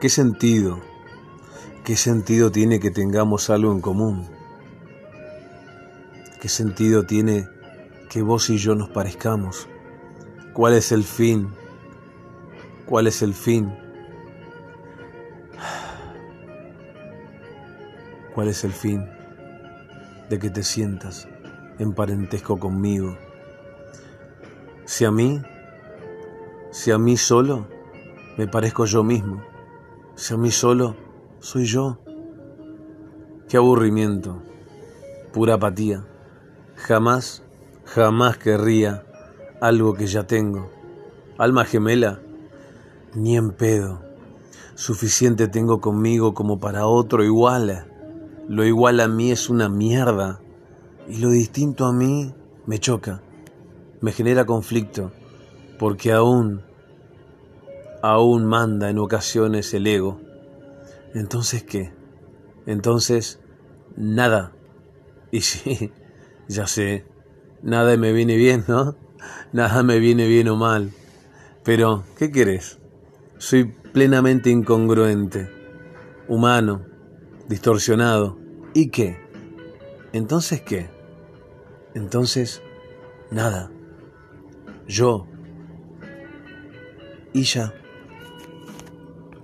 ¿Qué sentido? ¿Qué sentido tiene que tengamos algo en común? ¿Qué sentido tiene que vos y yo nos parezcamos? ¿Cuál es el fin? ¿Cuál es el fin? ¿Cuál es el fin de que te sientas en parentesco conmigo? Si a mí, si a mí solo, me parezco yo mismo. Si a mí solo, soy yo. Qué aburrimiento, pura apatía. Jamás, jamás querría algo que ya tengo. Alma gemela, ni en pedo. Suficiente tengo conmigo como para otro igual. Lo igual a mí es una mierda y lo distinto a mí me choca, me genera conflicto, porque aún, aún manda en ocasiones el ego. Entonces, ¿qué? Entonces, nada. Y sí, ya sé, nada me viene bien, ¿no? Nada me viene bien o mal. Pero, ¿qué querés? Soy plenamente incongruente, humano, distorsionado. ¿Y qué? Entonces, ¿qué? Entonces, nada. Yo. Y ya.